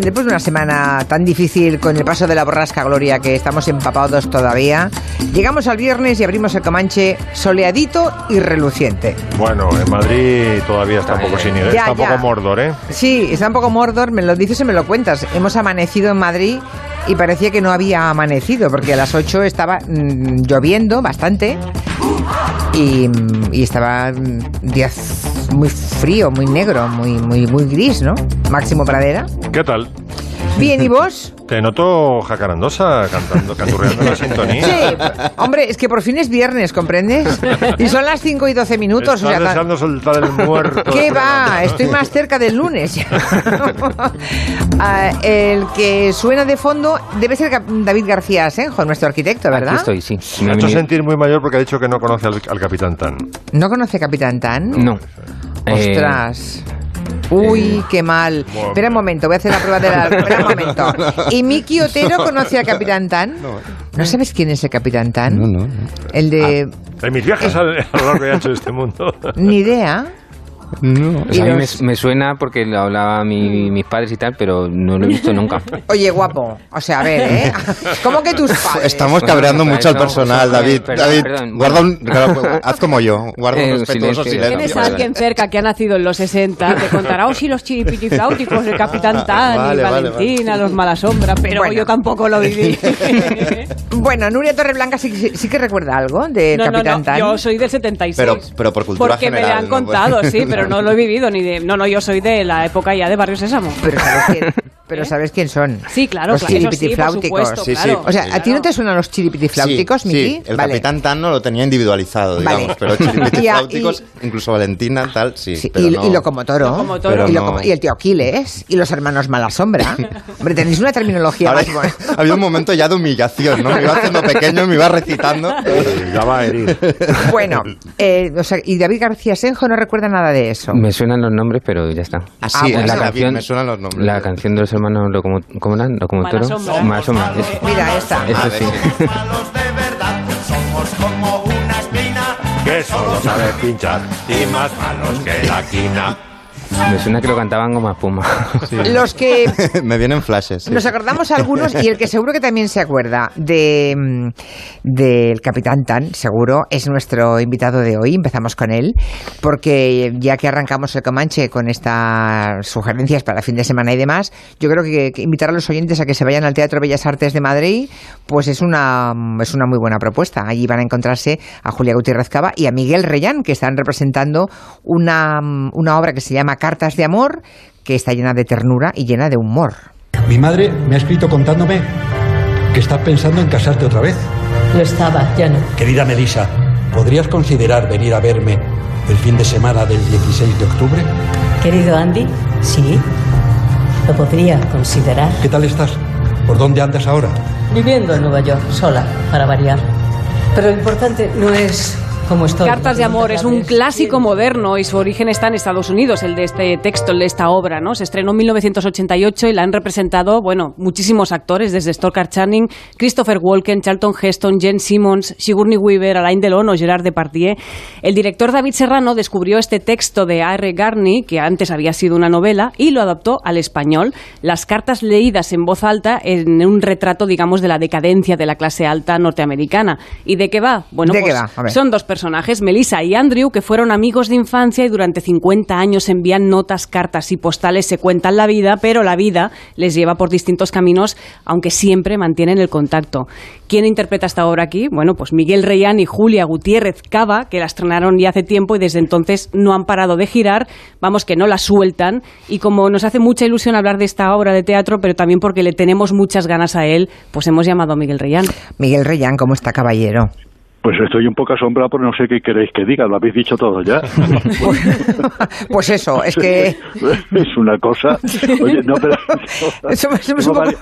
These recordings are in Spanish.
bien, después de una semana tan difícil con el paso de la borrasca Gloria que estamos empapados todavía, llegamos al viernes y abrimos el Comanche soleadito y reluciente. Bueno, en Madrid todavía está un poco sin ir, Ya, está un poco Mordor, ¿eh? Sí, está un poco Mordor, me lo dices y me lo cuentas. Hemos amanecido en Madrid y parecía que no había amanecido porque a las 8 estaba mm, lloviendo bastante y, y estaba mm, día muy frío, muy negro, muy, muy, muy gris, ¿no? Máximo Pradera. ¿Qué tal? Bien, ¿y vos? Te noto jacarandosa cantando, canturreando la sintonía. Sí, hombre, es que por fin es viernes, ¿comprendes? Y son las 5 y 12 minutos. Estás o sea, deseando soltar el muerto. ¿Qué va? Estoy más cerca del lunes. Ah, el que suena de fondo debe ser David García Asenjo, nuestro arquitecto, ¿verdad? Aquí estoy, sí. Me ha he hecho sentir muy mayor porque ha dicho que no conoce al, al Capitán Tan. ¿No conoce Capitán Tan? No. Eh, Ostras. Uy, qué mal. Bueno. Espera un momento, voy a hacer la prueba de la... Espera un momento. ¿Y Miki Otero conoce al Capitán Tan? No. sabes quién es el Capitán Tan? No, no, no. El de... En mis viajes a, a lo largo y ancho de este mundo. Ni idea. No. o sea, a mí me, me suena porque lo hablaba mi- mis padres y tal, pero no lo he visto nunca. Oye, guapo. O sea, a ver, ¿eh? ¿Cómo que tus padres? Estamos Bueno, cabreando pues, mucho al no, personal, pues, David. perdón, David, perdón. guarda un, claro, haz como yo, guarda un Eh, respetuoso silencio. Tienes a Vale, alguien vale. cerca que ha nacido en los 60, te contará, oh sí, los chiripitifláuticos, el Capitán Tan Vale, y vale, Valentina, los Malasombra, pero Bueno. yo tampoco lo viví. Bueno, Nuria Torreblanca sí, sí, sí que recuerda algo de no, no, Capitán no, Tan. yo soy del 76. Pero, pero por cultura porque me general. le han ¿no? Pues- contado, sí, pero no lo he vivido ni de... No, no, yo soy de la época ya de Barrio Sésamo. Pero pero sabes quién son. Sí, claro, los claro, sí, por chiripitifláuticos. supuesto, Sí, sí. claro. O sea, ¿a ti no te suenan los chiripitifláuticos, sí, Miki? sí, el Vale. Capitán Tan no lo tenía individualizado, Vale. digamos, pero Y a- chiripitifláuticos, incluso Valentina, tal, sí. Sí, pero y, no- y Locomotoro. Locomotoro. Pero y, no. Y el tío Aquiles. Y los hermanos Malasombra. Hombre, tenéis una terminología Ahora, más buena. había un momento ya de humillación, ¿no? Me iba haciendo pequeño, me iba recitando. Ya va a herir. Bueno, eh, o sea, y David García Senjo no recuerda nada de eso. Me suenan los nombres, pero ya está. Así, Ah, bueno. la canción, me suenan los nombres. la canción de los Locomo- ¿cómo eran? Locomotoro. Malasombra. Malasombra, eso. Mira esta. Eso sí. Que solo sabe pinchar y más malos que la quina. Me suena que lo cantaban como espuma. Los que me vienen flashes. sí. Nos acordamos algunos y el que seguro que también se acuerda de mm, del Capitán Tan, seguro, es nuestro invitado de hoy. Empezamos con él, porque ya que arrancamos el Comanche con estas sugerencias para fin de semana y demás, yo creo que, que invitar a los oyentes a que se vayan al Teatro Bellas Artes de Madrid, pues es una, es una muy buena propuesta. Allí van a encontrarse a Julia Gutiérrez Cava y a Miguel Reyán, que están representando una, una obra que se llama Cartas de Amor, que está llena de ternura y llena de humor. Mi madre me ha escrito contándome que estás pensando en casarte otra vez. Lo estaba, ya no. Querida Melissa, ¿podrías considerar venir a verme el fin de semana del 16 de octubre? Querido Andy, sí. Lo podría considerar. ¿Qué tal estás? ¿Por dónde andas ahora? Viviendo en Nueva York, sola, para variar. Pero lo importante no es estoy. Cartas de amor es un clásico moderno y su origen está en Estados Unidos, el de este texto, el de esta obra, ¿no? Se estrenó en 1988 y la han representado, bueno, muchísimos actores, desde Stoker Channing, Christopher Walken, Charlton Heston, Jen Simmons, Sigourney Weaver, Alain Delon o Gerard Depardieu. El director David Serrano descubrió este texto de A.R. Garney, que antes había sido una novela, y lo adaptó al español. Las cartas leídas en voz alta en un retrato, digamos, de la decadencia de la clase alta norteamericana. ¿Y de qué va? Bueno, ¿De qué pues va? A ver. son dos personajes, Melissa y Andrew, que fueron amigos de infancia y durante 50 años envían notas, cartas y postales, se cuentan la vida, pero la vida les lleva por distintos caminos, aunque siempre mantienen el contacto. ¿Quién interpreta esta obra aquí? Bueno, pues Miguel Reyán y Julia Gutiérrez Cava, que la estrenaron ya hace tiempo y desde entonces no han parado de girar, vamos que no la sueltan, y como nos hace mucha ilusión hablar de esta obra de teatro, pero también porque le tenemos muchas ganas a él, pues hemos llamado a Miguel Reyán. Miguel Reyán, ¿cómo está, caballero? Pues estoy un poco asombrado, pero no sé qué queréis que diga, lo habéis dicho todo ya. Pues eso, es que... es una cosa. Oye, no, pero. Tengo, varias,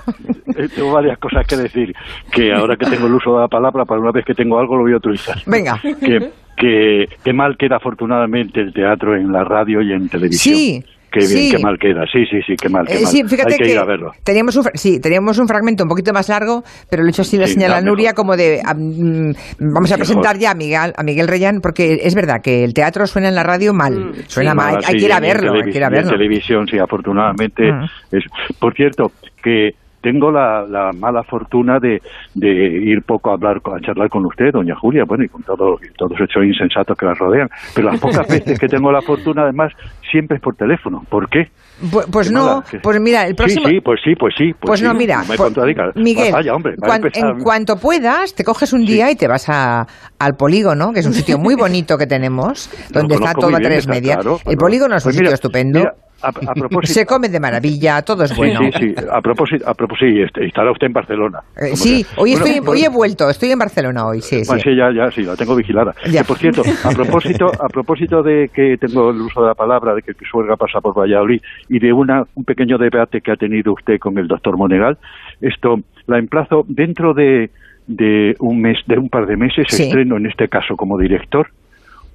eh, tengo varias cosas que decir. Que ahora que tengo el uso de la palabra, para una vez que tengo algo lo voy a utilizar. Venga. Que, que, que mal queda afortunadamente el teatro en la radio y en televisión. Sí, Qué bien, Sí. qué mal queda. Sí, sí, sí, qué mal, qué Eh, mal. sí, fíjate Hay que, que, ir a verlo. teníamos un, sí, teníamos un fragmento un poquito más largo, pero lo he hecho así la Sí, señal a no, Nuria mejor. como de ah, mm, vamos a Mejor. presentar ya a Miguel, a Miguel Reyán, porque es verdad que el teatro suena en la radio mal, suena Sí, mal, nada, hay sí, que ir a en verlo, hay que ir a y en verlo. televisión, sí, afortunadamente. Mm. es- Por cierto, que tengo la, la mala fortuna de, de ir poco a hablar, a charlar con usted, doña Julia, bueno, y con todo- y todos estos insensatos que la rodean. Pero las pocas veces que tengo la fortuna, además, siempre es por teléfono. ¿Por qué? Pues, pues no, que- pues mira, el próximo... Sí, sí, pues sí, pues sí. Pues sí, no, mira, me pues. Miguel, Vaya, hombre, cuan- en cuanto puedas, te coges un día y te vas a, al polígono, que es un sitio muy bonito que tenemos, donde está todo a tres está media. claro, el polígono es un Pues sitio mira, estupendo. mira, a, a propósito, Se come de maravilla, todo es bueno. Sí, sí, sí. A propósito, a propósito, sí, este, estará usted en Barcelona. Eh, sí, hoy, Bueno, estoy, bueno, hoy he vuelto, estoy en Barcelona hoy, sí, Bueno, sí. ya, ya, sí, la tengo vigilada. Que, por cierto, a propósito, a propósito de que tengo el uso de la palabra, de que Pisuerga pasa por Valladolid y de una, un pequeño debate que ha tenido usted con el doctor Monegal, esto la emplazo dentro de, de un mes, de un par de meses, Sí. estreno en este caso como director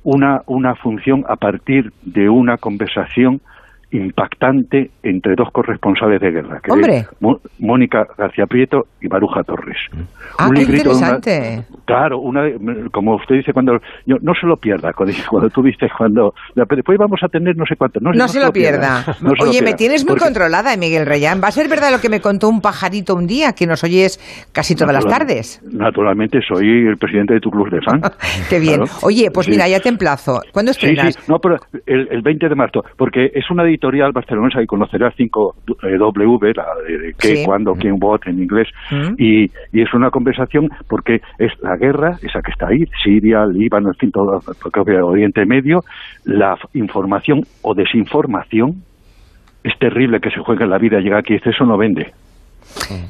una, una función a partir de una conversación impactante entre dos corresponsales de guerra, que Hombre. es Mónica García Prieto y Baruja Torres. Ah, Un qué librito de una- interesante. Claro, una, como usted dice, cuando yo, no se lo pierda, cuando, tú dices, cuando después vamos a tener no sé cuánto. No, No, se lo pierda. no se lo Oye, me pierda. tienes muy Porque- controlada, eh, Miguel Reyán. ¿Va a ser verdad lo que me contó un pajarito un día, que nos oyes casi todas las tardes? Naturalmente soy el presidente de tu club de fan. Qué bien. Claro. Oye, pues Sí. mira, ya te emplazo. ¿Cuándo Sí, estrenas? sí, no, pero el, el 20 de marzo, porque es una editorial barcelonesa y conocerá 5W, la de, de qué, Sí. cuándo, quién, what en inglés, Mm. y, y es una conversación porque es la guerra, esa que está ahí, Siria, Líbano, en fin, todo es Oriente Medio, la información o desinformación es terrible que se juegue en la vida, llega aquí y dice, eso no vende,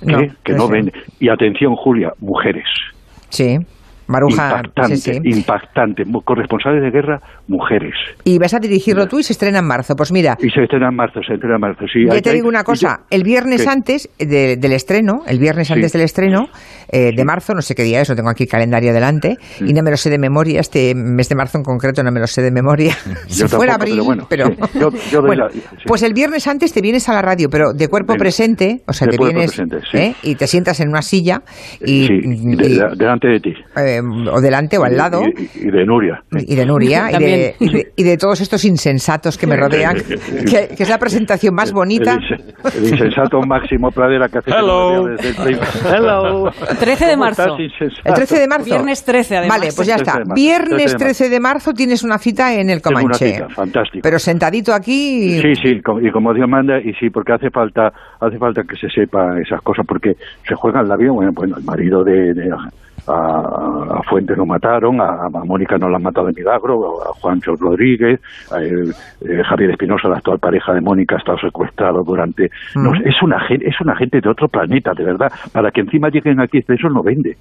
No, ¿qué? que no vende. Y atención, Julia, mujeres. Sí. Maruja, impactante, sí, sí. impactante. Corresponsales de guerra, mujeres. Y vas a dirigirlo tú y se estrena en marzo. Pues mira, Y se estrena en marzo, se estrena en marzo, sí. te hay- digo una cosa. yo- El viernes ¿Qué? antes de- del estreno, el viernes Sí. antes del estreno eh, de marzo, no sé qué día es, lo tengo aquí calendario delante, y no me lo sé de memoria, este mes de marzo en concreto no me lo sé de memoria. si Yo fuera tampoco, abril, pero bueno, pero... Yo- yo bueno, la- pues el viernes antes te vienes a la radio, pero de cuerpo Venga. presente, o sea, te vienes presente, sí. ¿eh? y te sientas en una silla y, sí, y- de- de- delante de ti. eh, o delante o al lado. Y, y de Nuria. y de Nuria y de, y, de, y de todos estos insensatos que me rodean, que, que es la presentación más bonita. El, el insensato Máximo Pradera que hace Hello. desde el. Hello. 13 de ¿Cómo marzo. El 13 de marzo. Viernes 13, además. Vale, pues ya 13 está. de marzo, Viernes 13 de 13 de marzo tienes una cita en el Tengo una Comanche. cita, fantástico. Pero sentadito aquí. Sí, sí, y como Dios manda, y sí, porque hace falta hace falta que se sepa esas cosas, porque se juegan la vida, bueno, bueno el marido de, de- a, a Fuentes lo mataron, a, a Mónica no la han matado de milagro, a Juancho Rodríguez, a el- eh, Javier Espinosa, la actual pareja de Mónica, ha estado secuestrado durante... Mm. es una es una gente de otro planeta, de verdad, para que encima lleguen aquí, eso no vende.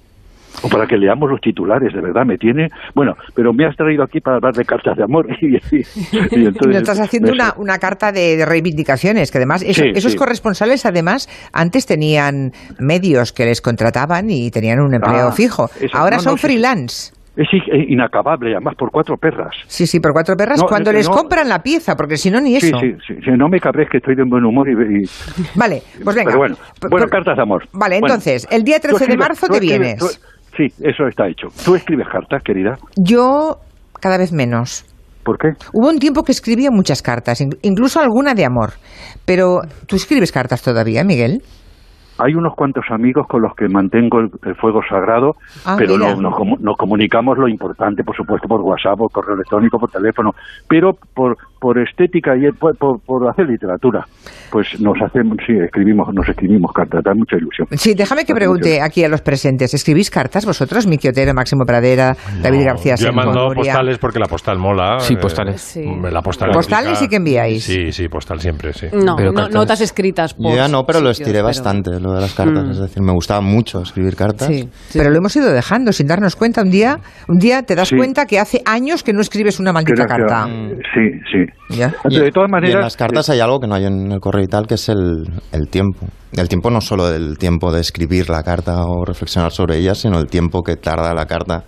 O para que leamos los titulares, de verdad, me tiene... Bueno, pero me has traído aquí para hablar de cartas de amor y, y- y entonces... Estás haciendo me- una, una carta de, de reivindicaciones, que además eso- Sí, esos sí. corresponsales además antes tenían medios que les contrataban y tenían un empleo Ah, fijo. eso, Ahora no, son no, freelance. Es inacabable, además por cuatro perras. Sí, sí, por cuatro perras No, cuando les no- compran la pieza, porque si no ni eso. sí, sí, sí, no me cabres que estoy de buen humor y... y- Vale, pues venga. Pero bueno, bueno, cartas de amor. Vale, Bueno, entonces, el día tú 13 de marzo te escribes- vienes. tú- sí, eso está hecho. ¿Tú escribes cartas, querida? Yo cada vez menos. ¿Por qué? Hubo un tiempo que escribía muchas cartas, in- incluso alguna de amor. Pero tú escribes cartas todavía, Miguel. Hay unos cuantos amigos con los que mantengo el, el fuego sagrado, Ah, pero no, nos, nos comunicamos lo importante, por supuesto, por WhatsApp, por correo electrónico, por teléfono, pero por, por estética y por, por, por hacer literatura, pues nos hacemos, sí, escribimos, nos escribimos cartas, da mucha ilusión. Sí, déjame que pregunte mucho- aquí a los presentes. ¿Escribís cartas vosotros, Miki Otero, Máximo Pradera, David García Yo he mandado postales porque la postal mola. Sí, eh, postales. Sí. La postal ¿Postales sí que enviáis? Sí, sí, postal siempre, sí. No, Pero no- cartas- notas escritas. Por Yo ya no, pero lo estiré pero- bastante, lo de las cartas. Mm. Es decir, me gustaba mucho escribir cartas. Sí, sí. Pero lo hemos ido dejando sin darnos cuenta. Un día, un día te das Sí. cuenta que hace años que no escribes una maldita Creo que- carta. Sí, sí. Ya. Y, de todas y maneras, en las cartas hay algo que no hay en el correo y tal, que es el, el tiempo. El tiempo no solo del tiempo de escribir la carta o reflexionar sobre ella, sino el tiempo que tarda la carta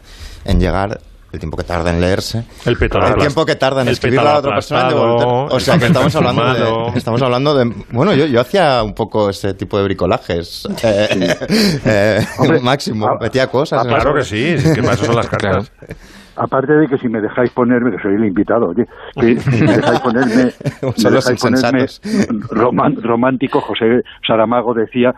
en llegar. el tiempo que tarda en leerse, El el tiempo que tarda en el escribir pétalo la otra persona devolver. O sea, que estamos hablando de, estamos hablando de... Bueno, yo, yo hacía un poco ese tipo de bricolajes. Eh, eh, Hombre, máximo, ah, metía cosas. En claro que sí, sí, que para eso son las cartas. Aparte de que si me dejáis ponerme, que soy el invitado, oye, que si me dejáis ponerme, me dejáis romántico, José Saramago decía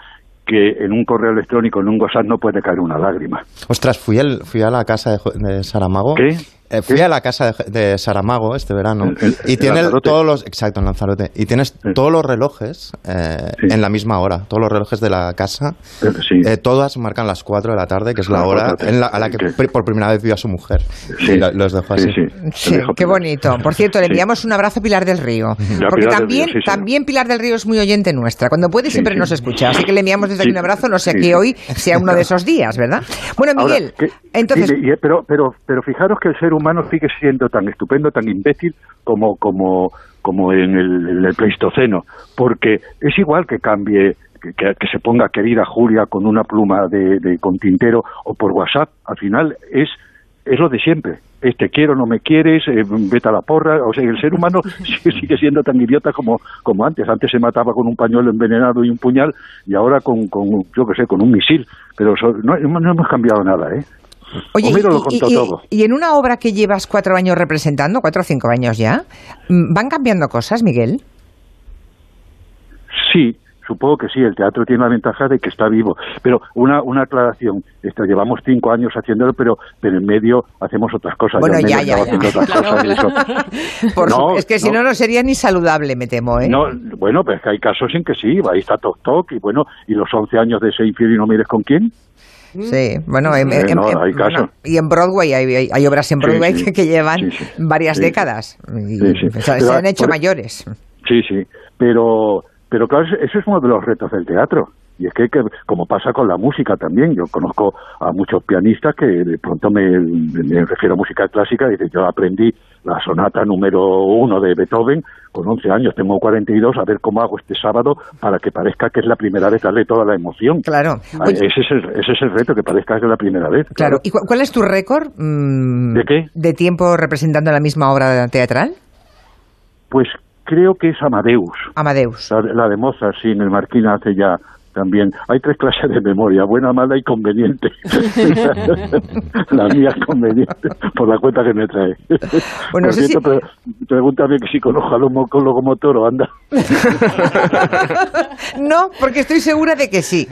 que en un correo electrónico, en un WhatsApp, no puede caer una lágrima. Ostras, fui, el, fui a la casa de, de Saramago. ¿Qué? Eh, fui a la casa de, de Saramago este verano El- el- y tiene todos los exacto en Lanzarote y tienes Sí. todos los relojes eh, Sí. en la misma hora todos los relojes de la casa Eh, Sí. eh, todas marcan las 4 de la tarde que es la hora en la- a la que por primera vez vio a su mujer Sí. y la- los dejó así Sí, sí. Sí, qué bonito. Por cierto, le Sí. enviamos un abrazo a Pilar del Río. Ya, Porque Pilar también, Río, sí, sí. también Pilar del Río es muy oyente nuestra. Cuando puede siempre sí. nos escucha. Así que le enviamos desde Sí. aquí un abrazo. No sé Sí, que sí. hoy sea uno de esos días, ¿verdad? Bueno, Ahora, Miguel, que- entonces... y- pero, pero, pero fijaros que el ser humano sigue siendo tan estupendo, tan imbécil como, como, como en el, en el Pleistoceno, porque es igual que cambie, que, que- se ponga querida Julia con una pluma de, de- con tintero o por WhatsApp, al final es es lo de siempre. Es te quiero, no me quieres, eh, vete a la porra. O sea, el ser humano sigue, siendo tan idiota como, como antes. Antes se mataba con un pañuelo envenenado y un puñal y ahora con, con yo qué sé, con un misil. Pero eso- no, no hemos cambiado nada, ¿eh? Oye, Homero y, lo contó y- todo. y en una obra que llevas cuatro años representando, cuatro o cinco años ya, mm, ¿van cambiando cosas, Miguel? Sí, supongo que sí, el teatro tiene la ventaja de que está vivo. Pero una, una aclaración, esto, llevamos cinco años haciéndolo, pero, pero en medio hacemos otras cosas. Bueno, ya, ya. Por No, su- es que si no, no. no sería ni saludable, me temo, ¿eh? No, bueno, pero es que hay casos en que sí, ahí está Toc Toc y bueno, y los 11 años de ese infiel y no mires con quién. Sí, bueno, en- Eh, en- no, en- hay bueno, y en Broadway hay, hay- obras en Broadway sí. que, que llevan Sí, varias décadas y Sí, sí. o sea, se han hecho mayores. Sí, sí, pero, pero claro, eso es uno de los retos del teatro. Y es que, que, como pasa con la música también, yo conozco a muchos pianistas que de pronto me, me refiero a música clásica y dicen, yo aprendí la sonata número uno de Beethoven con 11 años, tengo 42, a ver cómo hago este sábado para que parezca que es la primera vez, darle toda la emoción. Claro. Ah, Oye, ese, es el, ese es el reto, que parezca que es la primera vez. claro. ¿Y cu- cuál es tu récord mm, ¿De qué? de tiempo representando la misma obra teatral? Pues creo que es Amadeus. Amadeus. La, de- la de Mozart, sí, en el Marquina hace ya también. Hay tres clases de memoria, buena, mala y conveniente. la mía es conveniente, por la cuenta que me trae. Bueno, por pre- pregúntame que si conozco a locomotor o anda. No, porque estoy segura de que sí.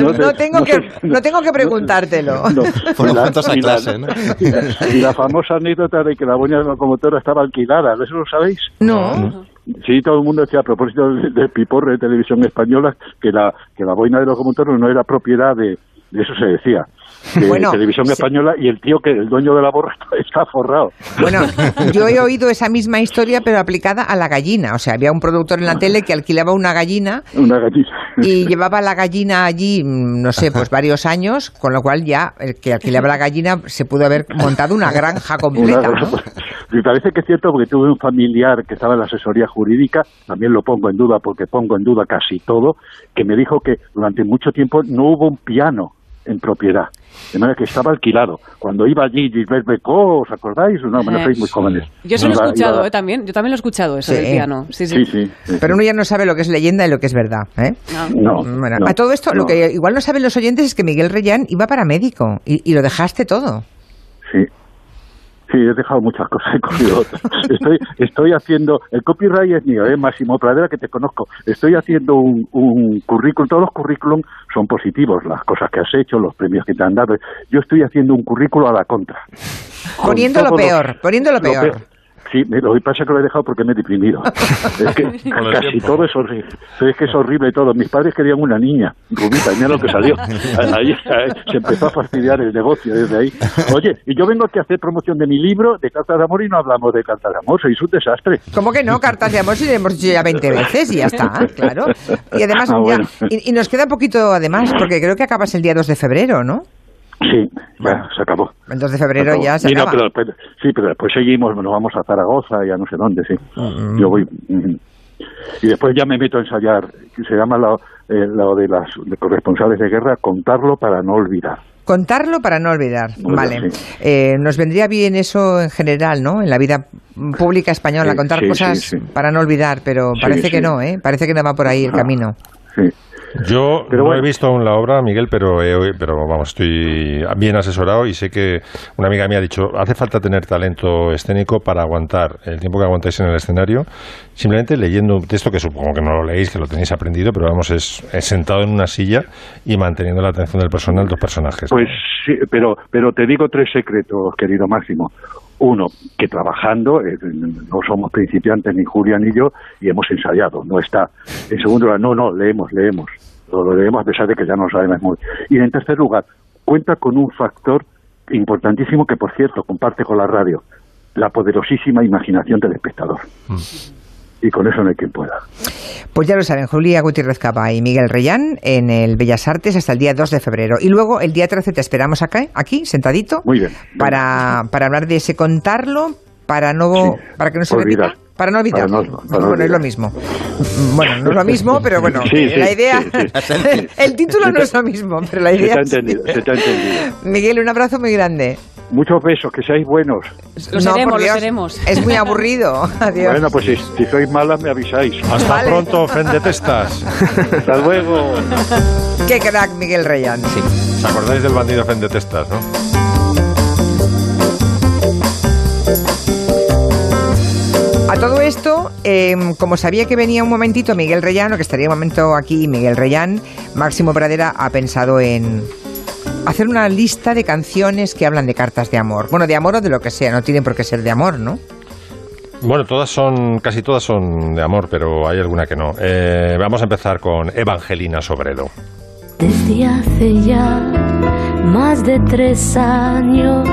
No tengo no que, no tengo que preguntártelo. Y la- a y la- clase, ¿no? y la- y la famosa anécdota de que la la locomotora estaba alquilada, ¿eso lo sabéis? No. Sí, todo el mundo decía a propósito del, del piporre de televisión española que la que la boina de locomotora no era propiedad de, de eso se decía de Bueno, televisión española y el tío que el dueño de la borra está, forrado. Bueno, yo he oído esa misma historia, pero aplicada a la gallina. O sea, había un productor en la tele que alquilaba una gallina Una gallina. y llevaba la gallina allí, mm, no sé, pues varios años, con lo cual ya el que alquilaba la gallina se pudo haber montado una granja completa. Una- ¿no? Me parece que es cierto porque tuve un familiar que estaba en la asesoría jurídica, también lo pongo en duda porque pongo en duda casi todo, que me dijo que durante mucho tiempo no hubo un piano en propiedad, de manera que estaba alquilado. Cuando iba allí Gilbert Becó, ¿os acordáis? No, bueno, Eh, sois muy jóvenes. Yo se lo he escuchado, iba- eh, también. Yo también lo he escuchado, eso Sí. del piano. Sí, sí. Sí, sí. sí, Pero uno ya no sabe lo que es leyenda y lo que es verdad. ¿eh? No, Bueno, no, a todo esto, lo no. que igual no saben los oyentes es que Miguel Reyán iba para médico y, y lo dejaste todo. Sí. Sí, he dejado muchas cosas, he cogido otras. Estoy, estoy haciendo, el copyright es mío, ¿eh? Máximo Pradera, que te conozco. Estoy haciendo un, un currículum, todos los currículum son positivos, las cosas que has hecho, los premios que te han dado. Yo estoy haciendo un currículo a la contra. Con Poniendo lo peor, poniendo lo peor. Sí, me- lo que pasa es que lo he dejado porque me he deprimido. Es que casi todo es horrible. Es que es horrible todo. Mis padres querían una niña, rubita, y mira lo que salió. Ahí, ahí se empezó a fastidiar el negocio desde ahí. Oye, y yo vengo aquí a hacer promoción de mi libro, de Cartas de Amor, y no hablamos de Cartas de Amor. Sois un desastre. ¿Cómo que no? Cartas de amor si le hemos dicho ya 20 veces y ya está, claro. Y además, Ah, ya- y nos queda poquito además, porque creo que acabas el día 2 de febrero, ¿no? Sí, ya, se acabó. El 2 de febrero ya se no, acaba. pero sí, pero después seguimos, nos vamos a Zaragoza y a no sé dónde, sí. Mm. Yo voy. mm. Y después ya me meto a ensayar, se llama la, eh, lo de las de corresponsales de guerra, contarlo para no olvidar. Contarlo para no olvidar. Vale. sí. Eh, nos vendría bien eso en general, ¿no? En la vida pública española, Sí, contar sí, cosas sí, sí. para no olvidar, pero Sí, parece que sí. no, ¿eh? Parece que no va por ahí el Ajá. camino. Sí. Yo Pero no bueno. he visto aún la obra, Miguel, pero, he- pero vamos, estoy bien asesorado y sé que una amiga me ha dicho, hace falta tener talento escénico para aguantar el tiempo que aguantáis en el escenario, simplemente leyendo un texto que supongo que no lo leéis, que lo tenéis aprendido, pero vamos, es, es sentado en una silla y manteniendo la atención del personal, dos personajes. Pues sí, pero, pero te digo tres secretos, querido Máximo. Uno, que trabajando, eh, no somos principiantes ni Julia ni yo, y hemos ensayado, no está. En segundo lugar, no, no, leemos, leemos. Lo, leemos a pesar de que ya no sabemos muy. Y en tercer lugar, cuenta con un factor importantísimo que, por cierto, comparte con la radio, la poderosísima imaginación del espectador. Y con eso no hay quien pueda. Pues ya lo saben, Julia Gutiérrez Capa y Miguel Reyán en el Bellas Artes hasta el día 2 de febrero. Y luego el día 13 te esperamos acá, aquí, sentadito, Muy bien. para, para hablar de ese contarlo, para no Sí, para que no se olvidar. repita. Para no olvidar. Para no- para no bueno, es lo mismo. Bueno, no es lo mismo, pero bueno, Sí, sí, la idea. sí, sí. el título no es lo mismo, pero la Se idea. te ha sí. entendido, se te ha entendido. Miguel, un abrazo muy grande. Muchos besos, que seáis buenos. Lo No, seremos, lo seremos. Es muy aburrido. Adiós. Bueno, pues si, si sois malas me avisáis. Hasta Vale. pronto, Fendetestas. Hasta luego. Qué crack, Miguel Reyán. ¿Os acordáis del bandido Fendetestas, no? Esto, eh, como sabía que venía un momentito Miguel Reyán, o que estaría un momento aquí Miguel Reyán, Máximo Pradera ha pensado en hacer una lista de canciones que hablan de cartas de amor. Bueno, de amor o de lo que sea, no tienen por qué ser de amor, ¿no? Bueno, todas son, casi todas son de amor, pero hay alguna que no. Eh, vamos a empezar con Evangelina Sobredo. Desde hace ya más de tres años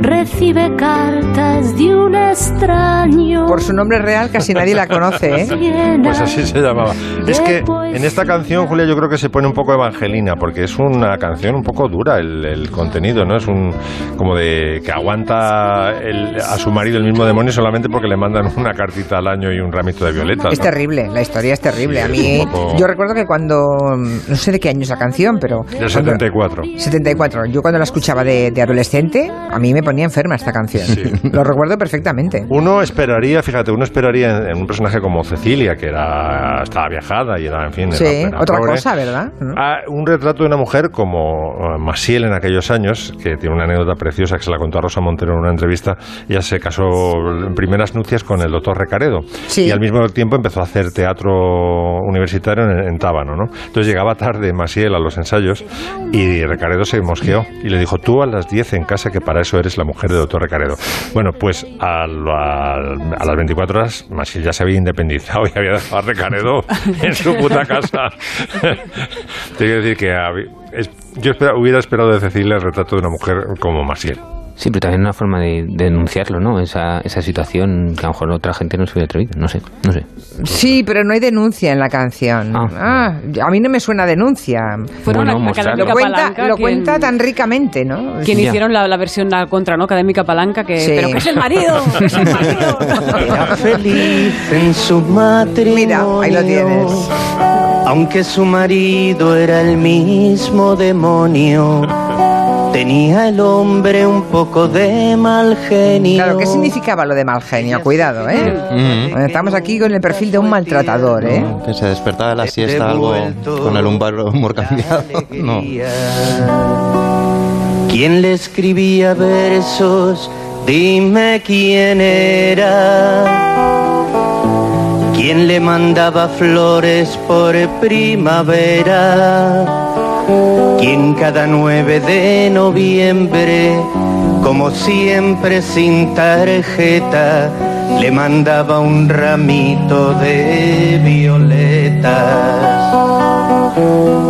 recibe cartas de un extraño. Por su nombre real casi nadie la conoce, ¿eh? Pues así se llamaba. Es que en esta canción, Julia, yo creo que se pone un poco evangelina, porque es una canción un poco dura el, el contenido, ¿no? Es un como de que aguanta el- a su marido el mismo demonio solamente porque le mandan una cartita al año y un ramito de violetas. Es ¿no? terrible, la historia es terrible. Sí, a mí, es poco- yo recuerdo que cuando, no sé de qué año es la canción, pero... Del cuando- 74. 74. Yo cuando la escuchaba de, de adolescente, a mí me ponía enferma esta canción. Lo recuerdo perfectamente. Uno esperaría, fíjate, uno esperaría en, en un personaje como Cecilia, que era estaba viajada y era, en fin, Sí, era- otra cosa, ¿verdad? ¿Mm? a un retrato de una mujer como eh, Masiel en aquellos años, que tiene una anécdota preciosa que se la contó a Rosa Montero en una entrevista. Ella se casó en primeras nupcias con el doctor Recaredo Sí. y al mismo tiempo empezó a hacer teatro universitario en, en Tábano. ¿no? Entonces llegaba tarde Masiel a los ensayos y Recaredo se mosqueó y le dijo, tú a las 10 en casa que para eso eres la mujer del doctor Recaredo. Bueno, pues a, a las 24 horas Masiel ya se había independizado y había dejado a Recaredo en su puta casa. Te quiero decir que yo hubiera esperado de Cecilia el retrato de una mujer como Masiel. Sí, pero también una forma de, de denunciarlo, ¿no? Esa, esa situación que a lo mejor otra gente no se hubiera atrevido. No sé, no sé. Sí, pero no hay denuncia en la canción. Ah. Ah, a mí no me suena denuncia. Fueron Bueno, la-. Lo cuenta, Palanca lo quien- cuenta tan ricamente, ¿no? quien hicieron la, la versión la contra, ¿no? Académica Palanca, que, Sí. pero que es el marido, que es el marido. Era feliz en su matrimonio. Mira, ahí lo tienes. Aunque su marido era el mismo demonio, tenía el hombre un poco de mal genio. Claro, ¿qué significaba lo de mal genio? Cuidado, ¿eh? Mm. Estamos aquí con el perfil de un maltratador, ¿eh? Que se despertaba de la siesta algo con el humor, humor cambiado. No. ¿Quién le escribía versos? Dime quién era. ¿Quién le mandaba flores por primavera? ¿Quién cada 9 de noviembre, como siempre sin tarjeta, le mandaba un ramito de violetas?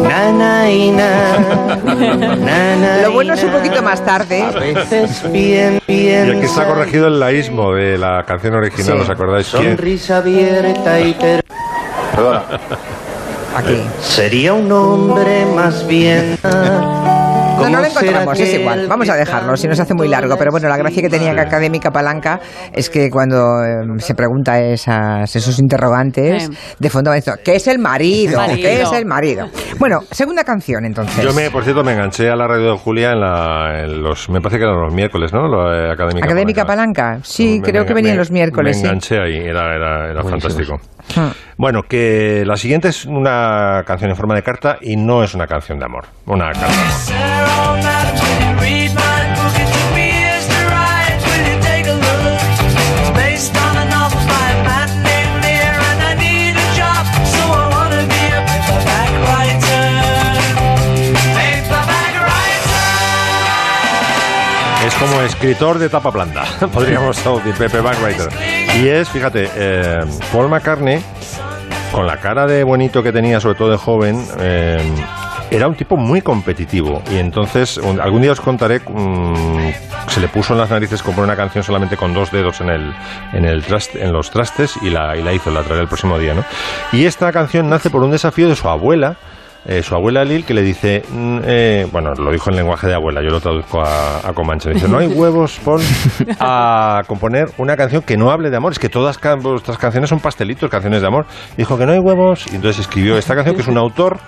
Nana y na, nana Lo bueno y es un poquito más tarde. A veces bien, Y bien. aquí está corregido el laísmo de la canción original, Sí. ¿os acordáis? ¿Quién? Sonrisa abierta y ter... Aquí. Sería un hombre más bien. No, No, lo ¿Cómo será encontramos, es igual. Vamos a dejarlo, si nos hace muy largo. Pero bueno, la gracia que tenía Académica Palanca es que cuando eh, se pregunta esas, esos interrogantes, Sí. de fondo va diciendo, ¿qué es el marido? Marido. ¿Qué es el marido? Bueno, segunda canción entonces. Yo me, por cierto, me enganché a la radio de Julia en, la, en los, me parece que eran los miércoles, ¿no? Lo, eh, Académica, Académica Palanca, sí, Me- creo me- que venían los miércoles. Me sí. enganché ahí, era, era, era fantástico. Hmm. Bueno, que la siguiente es una canción en forma de carta y no es una canción de amor, una carta. Es como escritor de tapa blanda, podríamos decir, Pepe Backwriter. Y es, fíjate, eh, Paul McCartney, con la cara de bonito que tenía, sobre todo de joven, eh, era un tipo muy competitivo. Y entonces, algún día os contaré, mm, se le puso en las narices comprar una canción solamente con dos dedos en, el, en, el traste- en los trastes y la, y la hizo, la traeré el próximo día. ¿no? Y esta canción nace por un desafío de su abuela. Eh, su abuela Lil que le dice, mm, eh, bueno, lo dijo en lenguaje de abuela, yo lo traduzco a, Comanche, dice, no hay huevos, Paul, a componer una canción que no hable de amor, es que todas vuestras canciones son pastelitos, canciones de amor. Dijo que no hay huevos, y entonces escribió esta canción, que es un autor,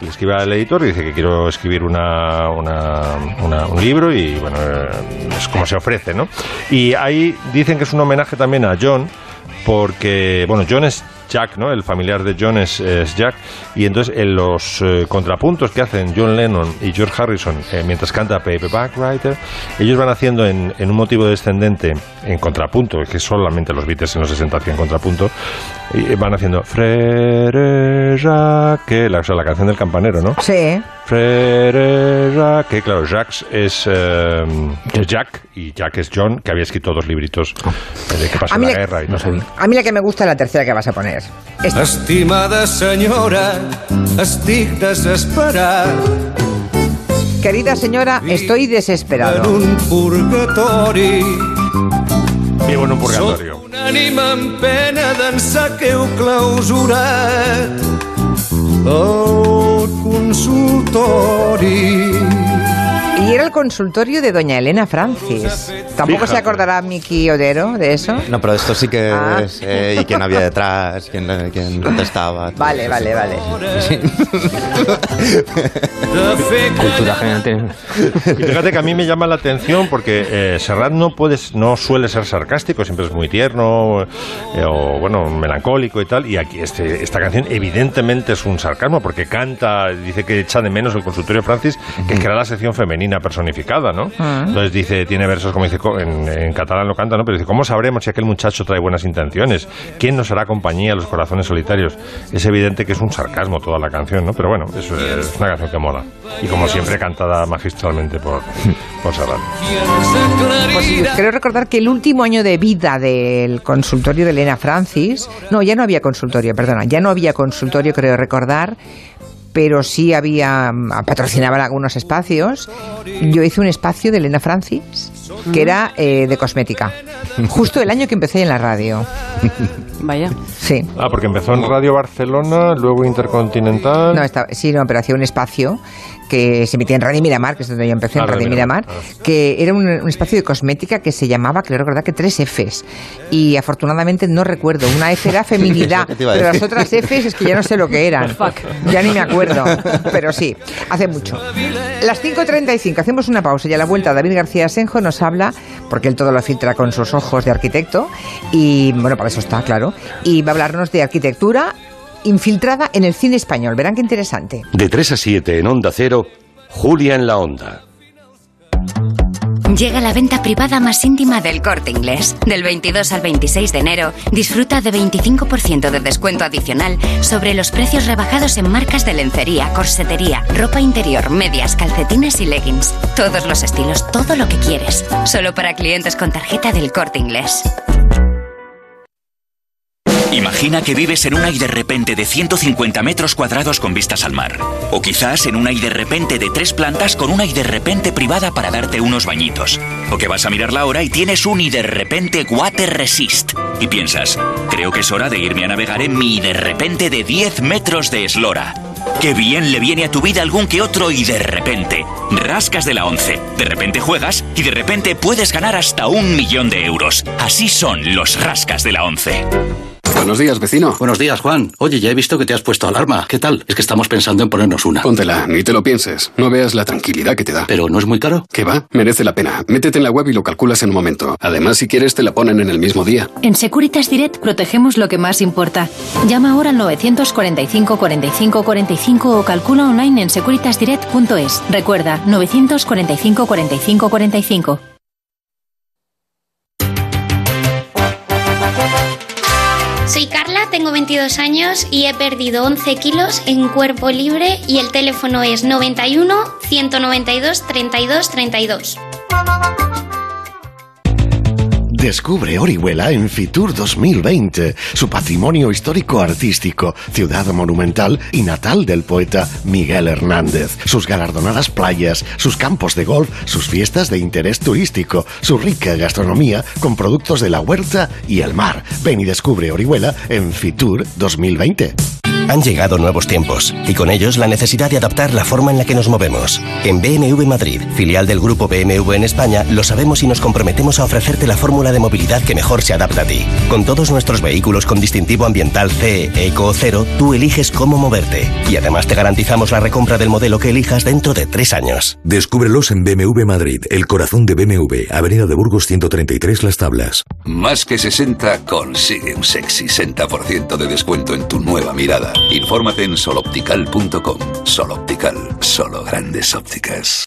le escribe al editor y dice que quiero escribir una, una- una- un libro y bueno, eh, es como se ofrece, ¿no? Y ahí dicen que es un homenaje también a John, porque, bueno, John es Jack, ¿no? El familiar de John es, Jack, y entonces en los eh, contrapuntos que hacen John Lennon y George Harrison eh, mientras canta Paper Backwriter, ellos van haciendo en, en un motivo descendente, en contrapunto, que solamente los Beatles en los 60 hacían contrapunto, y van haciendo Frere Jacques, la, o sea, la canción del campanero, ¿no? Sí. Frere Jacques, claro, Jacques es eh, Jack y Jack es John, que había escrito dos libritos eh, de que pasó A la mí le- guerra y tal. A mí la que me gusta es la tercera que vas a poner. Esta. Estimada senyora, estic desesperat Querida señora, estoy desesperado. en un purgatori. Vivo en un purgatorio. Sóc una ànima en pena d'ençà que heu clausurat el consultori. Y era el consultorio de doña Elena Francis. ¿Tampoco se acordará Miki Odero de eso? No, pero esto sí que Ah. es. eh, y quién había detrás, quién, quién contestaba. Vale, eso. vale, vale. Cultura general Y fíjate que a mí me llama la atención porque eh, Serrat no, puedes, no suele ser sarcástico, siempre es muy tierno eh, o, bueno, melancólico y tal. Y aquí este, esta canción evidentemente es un sarcasmo porque canta, dice que echa de menos el consultorio Francis, que es que era la sección femenina personificada, ¿no? Ah. Entonces dice, tiene versos como dice, co- en, en catalán lo canta, ¿no? Pero dice, ¿cómo sabremos si aquel muchacho trae buenas intenciones? ¿Quién nos hará compañía a los corazones solitarios? Es evidente que es un sarcasmo toda la canción, ¿no? Pero bueno, es, es una canción que mola. Y como siempre, cantada magistralmente por, por Serrat. Pues creo recordar que el último año de vida del consultorio de Elena Francis, no, ya no había consultorio, perdona, ya no había consultorio, creo recordar, pero sí había, mm, patrocinaban algunos espacios. Yo hice un espacio de Elena Francis que era eh, de cosmética, justo el año que empecé en la radio. Vaya. Sí. Ah, porque empezó en Radio Barcelona, luego Intercontinental. No, estaba, sí, no, pero hacía un espacio que se emitía en Radio Miramar, que es donde yo empecé, Ah, en Radio Radio Miramar, Miramar, que era un, un espacio de cosmética que se llamaba, creo recordar que tres Fs. Y afortunadamente no recuerdo. Una F era feminidad, pero las otras Fs es que ya no sé lo que eran. Ya ni me acuerdo. Pero sí, hace mucho. Las 5.35, hacemos una pausa y a la vuelta David García Senjo nos habla, porque él todo lo filtra con sus ojos de arquitecto, y bueno, para eso está, claro, y va a hablarnos de arquitectura infiltrada en el cine español. Verán qué interesante. De 3 a 7 en Onda Cero, Julia en la Onda. Llega la venta privada más íntima del corte inglés. Del 22 al 26 de enero, disfruta de 25% de descuento adicional sobre los precios rebajados en marcas de lencería, corsetería, ropa interior, medias, calcetines y leggings. Todos los estilos, todo lo que quieres. Solo para clientes con tarjeta del corte inglés. Imagina que vives en una y de repente de 150 metros cuadrados con vistas al mar. O quizás en una y de repente de tres plantas con una de repente privada para darte unos bañitos. O que vas a mirar la hora y tienes un y de repente Water Resist. Y piensas, creo que es hora de irme a navegar en mi y de repente de 10 metros de eslora. Qué bien le viene a tu vida algún que otro y de repente. Rascas de la 11. De repente juegas y de repente puedes ganar hasta un millón de euros. Así son los rascas de la 11. Buenos días, vecino. Buenos días, Juan. Oye, ya he visto que te has puesto alarma. ¿Qué tal? Es que estamos pensando en ponernos una. Póntela, ni te lo pienses. No veas la tranquilidad que te da. ¿Pero no es muy caro? ¿Qué va? Merece la pena. Métete en la web y lo calculas en un momento. Además, si quieres, te la ponen en el mismo día. En Securitas Direct protegemos lo que más importa. Llama ahora al 945 45 45 o calcula online en securitasdirect.es. Recuerda, 945 45 45. Soy Carla, tengo 22 años y he perdido 11 kilos en cuerpo libre y el teléfono es 91 192 32 32. Descubre Orihuela en Fitur 2020, su patrimonio histórico artístico, ciudad monumental y natal del poeta Miguel Hernández, sus galardonadas playas, sus campos de golf, sus fiestas de interés turístico, su rica gastronomía con productos de la huerta y el mar. Ven y descubre Orihuela en Fitur 2020. Han llegado nuevos tiempos y con ellos la necesidad de adaptar la forma en la que nos movemos. En BMW Madrid, filial del grupo BMW en España, lo sabemos y nos comprometemos a ofrecerte la fórmula de movilidad que mejor se adapta a ti. Con todos nuestros vehículos con distintivo ambiental CE, Eco o Cero, tú eliges cómo moverte. Y además te garantizamos la recompra del modelo que elijas dentro de tres años. Descúbrelos en BMW Madrid, el corazón de BMW, Avenida de Burgos 133 Las Tablas. Más que 60 consigue un sexy 60% de descuento en tu nueva mirada. Infórmate en soloptical.com. Soloptical, solo grandes ópticas.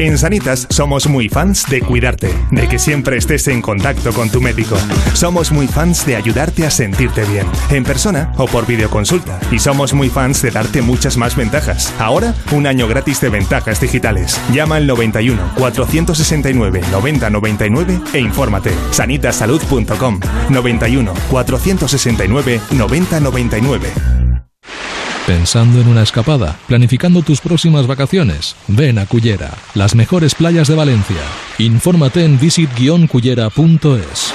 En Sanitas somos muy fans de cuidarte, de que siempre estés en contacto con tu médico. Somos muy fans de ayudarte a sentirte bien, en persona o por videoconsulta. Y somos muy fans de darte muchas más ventajas. Ahora, un año gratis de ventajas digitales. Llama al 91 469 9099 e infórmate. sanitasalud.com 91 469 9099. ¿Pensando en una escapada? ¿Planificando tus próximas vacaciones? Ven a Cullera, las mejores playas de Valencia. Infórmate en visit-cullera.es.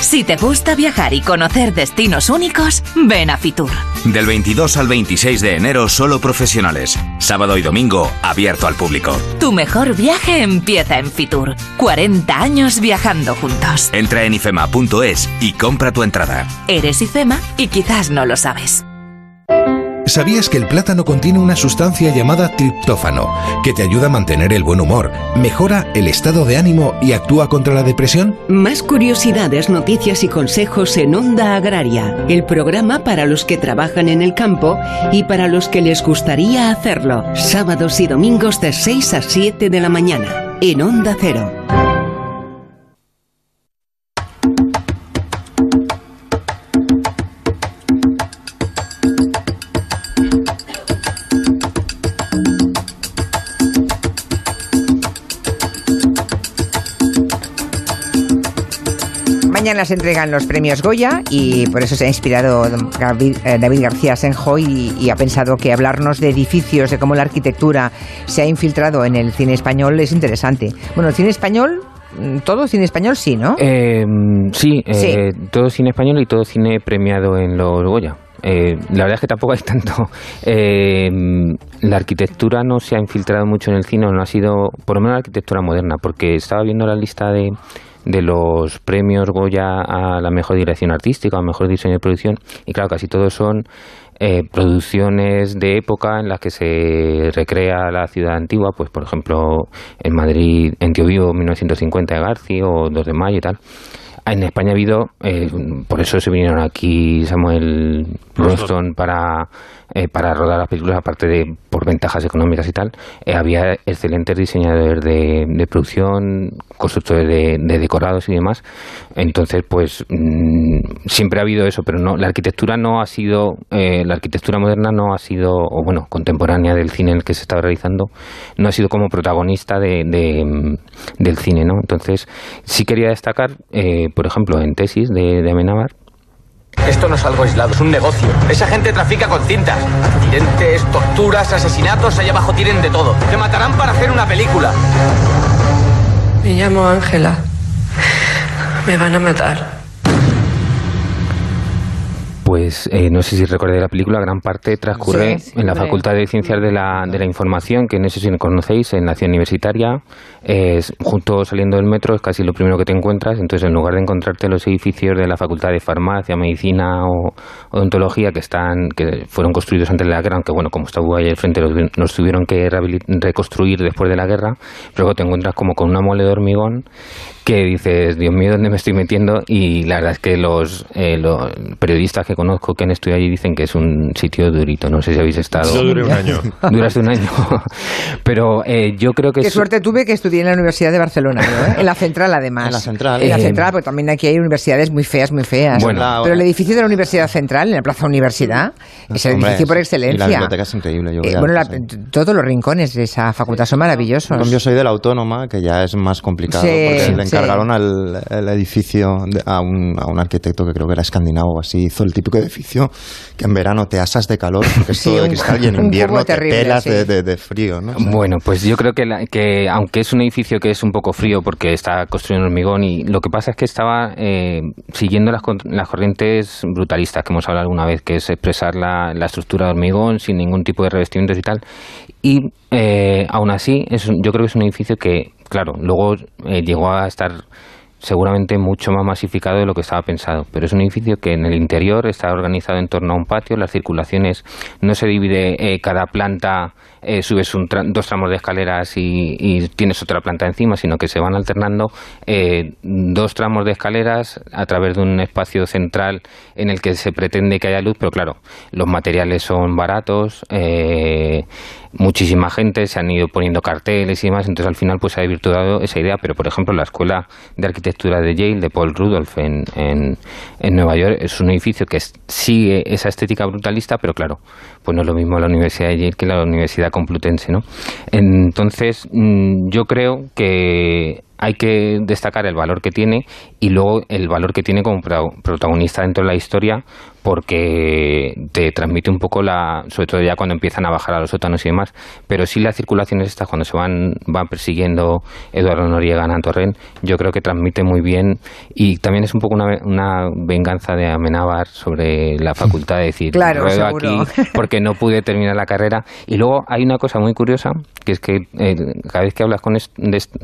Si te gusta viajar y conocer destinos únicos, ven a Fitur. Del 22 al 26 de enero, solo profesionales. Sábado y domingo, abierto al público. Tu mejor viaje empieza en Fitur. 40 años viajando juntos. Entra en ifema.es y compra tu entrada. Eres IFEMA y quizás no lo sabes. ¿Sabías que el plátano contiene una sustancia llamada triptófano que te ayuda a mantener el buen humor, mejora el estado de ánimo y actúa contra la depresión? Más curiosidades, noticias y consejos en Onda Agraria, el programa para los que trabajan en el campo y para los que les gustaría hacerlo, sábados y domingos de 6 a 7 de la mañana, en Onda Cero. Mañana se entregan los premios Goya y por eso se ha inspirado David, eh, David García Senjo y, y, ha pensado que hablarnos de edificios, de cómo la arquitectura se ha infiltrado en el cine español es interesante. Bueno, el cine español todo cine español sí, ¿no? Eh, sí, eh, sí, todo cine español y todo cine premiado en los Goya. Eh, la verdad es que tampoco hay tanto. Eh, la arquitectura no se ha infiltrado mucho en el cine, no ha sido, por lo menos la arquitectura moderna, porque estaba viendo la lista de, de los premios Goya a la mejor dirección artística, a mejor diseño de producción, y claro, casi todos son eh, producciones de época en las que se recrea la ciudad antigua, pues por ejemplo en Madrid, en Tío Vivo, 1950 de García o 2 de Mayo y tal. en España ha habido, eh, por eso se vinieron aquí Samuel Bronston para eh, para rodar las películas, aparte de por ventajas económicas y tal, eh, había excelentes diseñadores de, producción, constructores de, decorados y demás. Entonces, pues mm, siempre ha habido eso, pero no la arquitectura no ha sido, eh, la arquitectura moderna no ha sido, o bueno, contemporánea del cine en el que se estaba realizando, no ha sido como protagonista de, del cine, ¿no? Entonces, sí quería destacar, por ejemplo, en tesis de, de Amenábar, esto no es algo aislado, es un negocio. Esa gente trafica con cintas. Accidentes, torturas, asesinatos, allá abajo tienen de todo. Te matarán para hacer una película. Me llamo Ángela. Me van a matar pues eh, no sé si recordé la película, gran parte transcurre en la Facultad de Ciencias de la, de la Información, que no sé si conocéis, en la ciudad universitaria, es, junto saliendo del metro es casi lo primero que te encuentras, entonces en lugar de encontrarte los edificios de la Facultad de Farmacia, Medicina o Odontología que están que fueron construidos antes de la guerra, aunque bueno, como estaba ahí al frente los, tuvieron que reconstruir después de la guerra, luego te encuentras como con una mole de hormigón que dices, Dios mío, ¿dónde me estoy metiendo? Y la verdad es que los, eh, los periodistas que conozco que han estudiado allí dicen que es un sitio durito. No sé si habéis estado. Yo duré un año. Duraste un año. Pero eh, yo creo que. Qué suerte tuve que estudié en la Universidad de Barcelona, ¿eh? en la central además. En la central. En la central, porque también aquí hay universidades muy feas, muy feas. Bueno, pero el edificio de la Universidad Central, en la Plaza Universidad, es el edificio por excelencia. Y la biblioteca es increíble. Yo bueno, todos los rincones de esa facultad son maravillosos. Yo soy de la Autónoma, que ya es más complicado, porque le encargaron al el, edificio a, un, a, un, arquitecto que creo que era escandinavo, así hizo el típico edificio que en verano te asas de calor, porque es todo de cristal, y en invierno te pelas de, frío. ¿no? bueno, pues yo creo que, que aunque es un edificio que es un poco frío porque está construido en hormigón, y lo que pasa es que estaba eh, siguiendo las, las corrientes brutalistas que hemos hablado alguna vez, que es expresar la, la estructura de hormigón sin ningún tipo de revestimientos y tal. Y eh, aún así, es, yo creo que es un edificio que, claro, luego eh, llegó a estar seguramente mucho más masificado de lo que estaba pensado. Pero es un edificio que en el interior está organizado en torno a un patio, las circulaciones no se divide eh, cada planta, eh, subes un dos tramos de escaleras y, tienes otra planta encima, sino que se van alternando eh, dos tramos de escaleras a través de un espacio central en el que se pretende que haya luz, pero claro, los materiales son baratos muchísima gente, se han ido poniendo carteles y demás, entonces al final pues se ha desvirtuado esa idea, pero por ejemplo la Escuela de Arquitectura de Yale, de Paul Rudolph en, en, en Nueva York, es un edificio que sigue esa estética brutalista, pero claro, pues no es lo mismo la Universidad de Yale que la Universidad Complutense, ¿no? Entonces mm, yo creo que hay que destacar el valor que tiene y luego el valor que tiene como protagonista dentro de la historia porque te transmite un poco la, sobre todo ya cuando empiezan a bajar a los sótanos y demás, pero sí las circulaciones estas cuando se van, van persiguiendo Eduardo Noriega, Ana yo creo que transmite muy bien y también es un poco una, una venganza de Amenábar sobre la facultad de decir, claro, aquí porque no pude terminar la carrera y luego hay una cosa muy curiosa que es que eh, cada vez que hablas con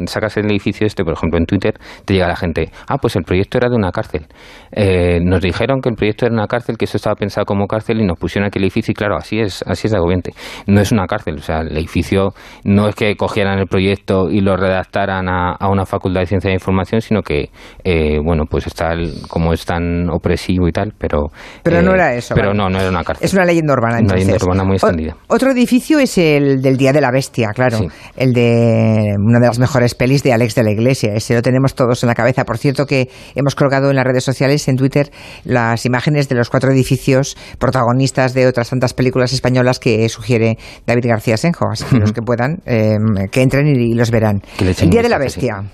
sacas el edificio este, por ejemplo en Twitter, te llega la gente, ah, pues el proyecto era de una cárcel. Eh, nos dijeron que el proyecto era una cárcel que eso estaba pensado como cárcel y nos pusieron aquí el edificio y claro, así es, así es agobiente. No es una cárcel, o sea, el edificio no es que cogieran el proyecto y lo redactaran a, una facultad de ciencia de información, sino que, eh, bueno, pues está como es tan opresivo y tal, pero... Pero no eh, era eso. Pero no, no era una cárcel. Es una leyenda urbana, entonces. Una leyenda urbana muy extendida. otro edificio es el del Día de la Bestia, claro. El de una de las mejores pelis de Alex de la Iglesia. Ese lo tenemos todos en la cabeza. Por cierto que hemos colgado en las redes sociales, en Twitter, las imágenes de los cuatro edificios protagonistas de otras tantas películas españolas que sugiere David García Senjo. Así que los que puedan, em, que entren y, los verán. El Día de la Bestia.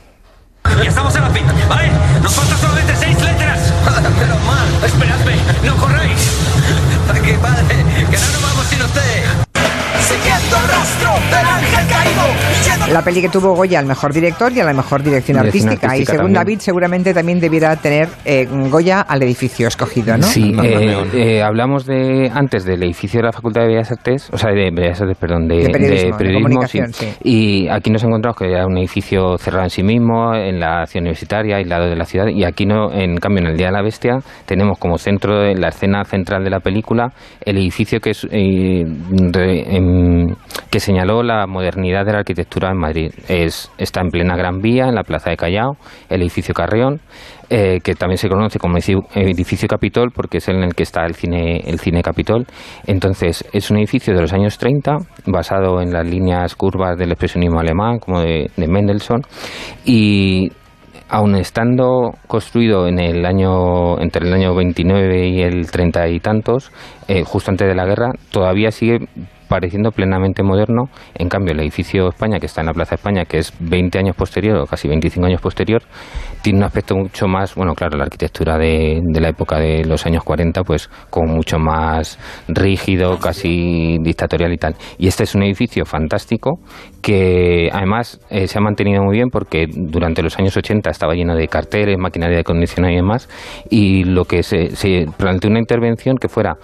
Ya estamos en la fin, ¿vale? Nos faltan solamente seis letras. Pero mal, esperadme, no corréis. Aquí, padre, que no nos vamos sin usted. La peli que tuvo Goya al mejor director y a la mejor dirección, artística, Y según David, seguramente también debiera tener eh, Goya al edificio escogido, ¿no? Sí, eh, eh, hablamos de antes del edificio de la Facultad de Bellas Artes, o sea, de Bellas Artes, perdón, de, periodismo, Y aquí nos encontramos que era un edificio cerrado en sí mismo, en la ciudad universitaria, aislado de la ciudad, y aquí no, en cambio, en el Día de la Bestia, tenemos como centro de la escena central de la película el edificio que es que señaló la modernidad de la arquitectura en Madrid. Es, está en plena Gran Vía, en la Plaza de Callao, el edificio Carreón, eh, que también se conoce como edificio Capitol porque es en el que está el cine, el cine Capitol. Entonces, es un edificio de los años 30, basado en las líneas curvas del expresionismo alemán, como de, de Mendelssohn, y aun estando construido en el año entre el año 29 y el 30 y tantos, eh, justo antes de la guerra, todavía sigue pareciendo plenamente moderno. En cambio, el edificio España, que está en la Plaza España, que es 20 años posterior o casi 25 años posterior, tiene un aspecto mucho más, bueno, claro, la arquitectura de, la época de los años 40, pues como mucho más rígido, casi dictatorial y tal. Y este es un edificio fantástico que además eh, se ha mantenido muy bien porque durante los años 80 estaba lleno de carteles, maquinaria de acondicionado y demás, y lo que se, se planteó una intervención que fuera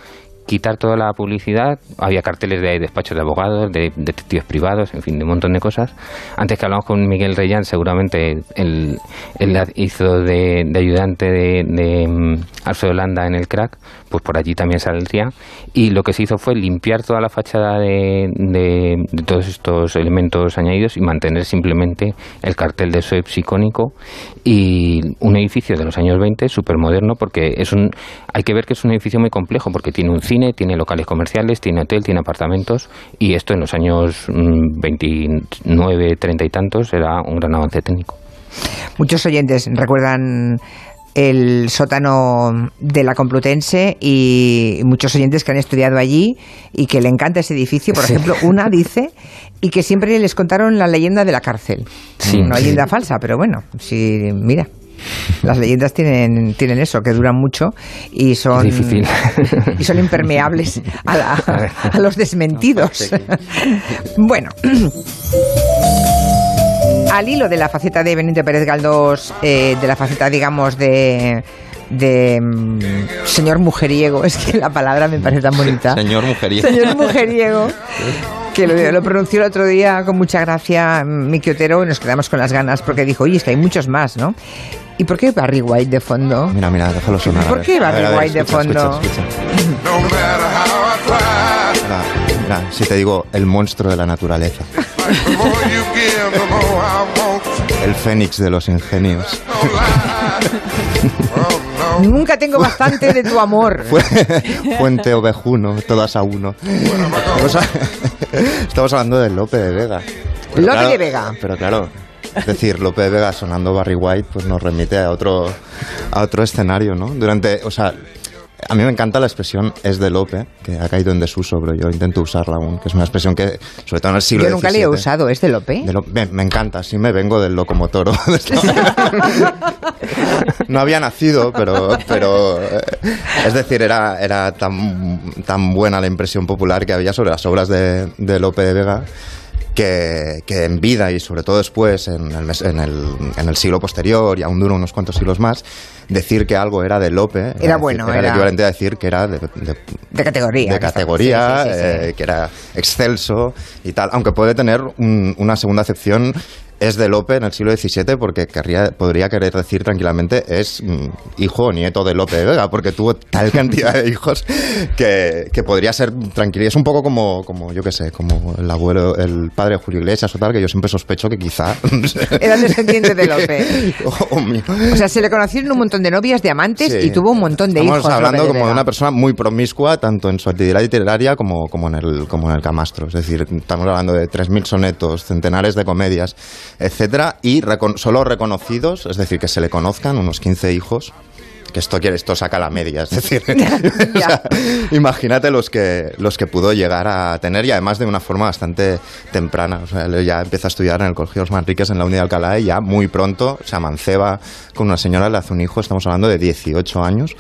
quitar toda la publicidad. Había carteles de despachos de abogados, de, detectives privados, en fin, de un montón de cosas. Antes que hablamos con Miguel Reyán, seguramente él, hizo de, ayudante de, de um, Holanda en el crack, pues por allí también saldría. Y lo que se hizo fue limpiar toda la fachada de, todos estos elementos añadidos y mantener simplemente el cartel de Suez icónico y un edificio de los años 20 súper moderno porque es un, hay que ver que es un edificio muy complejo porque tiene un cine, tiene locales comerciales, tiene hotel, tiene apartamentos y esto en los años 29, mm, 30 y tantos era un gran avance técnico. Muchos oyentes recuerdan el sótano de la Complutense y muchos oyentes que han estudiado allí y que le encanta ese edificio. Por ejemplo, una dice y que siempre les contaron la leyenda de la cárcel. Sí, Una leyenda falsa, pero bueno, si mira. Las leyendas tienen, tienen eso, que duran mucho y son, y son impermeables a, los desmentidos. bueno. Al hilo de la faceta de Benito Pérez Galdós, eh, de la faceta, digamos, de, de mm, señor mujeriego, es que la palabra me parece tan bonita. Señor mujeriego. Señor mujeriego. Que lo, lo, pronunció el otro día con mucha gracia Miki Otero y nos quedamos con las ganas porque dijo, oye, es que hay muchos más, ¿no? ¿Y por qué Barry White de fondo? Mira, mira, déjalo sonar. ¿Por qué Barry White de fondo? mira, si te digo, el monstruo de la naturaleza. el fénix de los ingenios. Nunca tengo bastante de tu amor. Fuente ovejuno, todas a uno. Estamos hablando de Lope de Vega. Lope de Vega. Pero claro, es decir, Lope de Vega sonando Barry White, pues nos remite a otro, a otro escenario, ¿no? Durante, o sea, a mí me encanta la expresión es de Lope, que ha caído en desuso, pero yo intento usarla aún, que es una expresión que, sobre todo en el siglo Yo nunca le he usado, ¿es de Lope? me, encanta, sí me vengo del locomotoro. no había nacido, pero, pero eh, es decir, era, era tan, tan buena la impresión popular que había sobre las obras de, de Lope de Vega que, en vida y sobre todo después, en el, en, el, en el, siglo posterior y aún dura unos cuantos siglos más, decir que algo era de Lope era, bueno, era, equivalente a decir que era de, de, categoría. De categoría, eh, que era excelso y tal, aunque puede tener una segunda acepción es de Lope en el siglo XVII porque querría, podría querer decir tranquilamente es mm, hijo o nieto de Lope de Vega porque tuvo tal cantidad de hijos que, que podría ser tranquilo. Es un poco como, como yo qué sé, como el abuelo, el padre de Julio Iglesias o tal, que yo siempre sospecho que quizá... Era descendiente de Lope. o sea, se le conocieron un montón de novias, de amantes y tuvo un montón de hijos. Estamos hablando como de una persona muy promiscua, tanto en su actividad literaria como, como, en el, como en el camastro. Es decir, estamos hablando de 3.000 sonetos, centenares de comedias etcétera, y solo reconocidos, es decir, que se le conozcan unos 15 hijos que esto quiere esto saca la media. Es decir imagínate los que los que pudo llegar a tener y además de una forma bastante temprana. O sea ya empieza a estudiar en el colegio Los Manriques en la Unidad de Alcalá y ya muy pronto se amanceba con una señora le hace un hijo estamos hablando de 18 años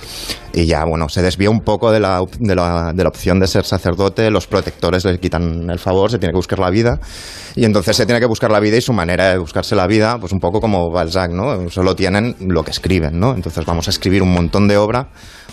y ya bueno se desvía un poco de la, de la, de la opción de ser sacerdote los protectores le quitan el favor se tiene que buscar la vida y entonces se tiene que buscar la vida y su manera de buscarse la vida pues un poco como Balzac no solo tienen lo que escriben no entonces vamos a escribir un montón de obra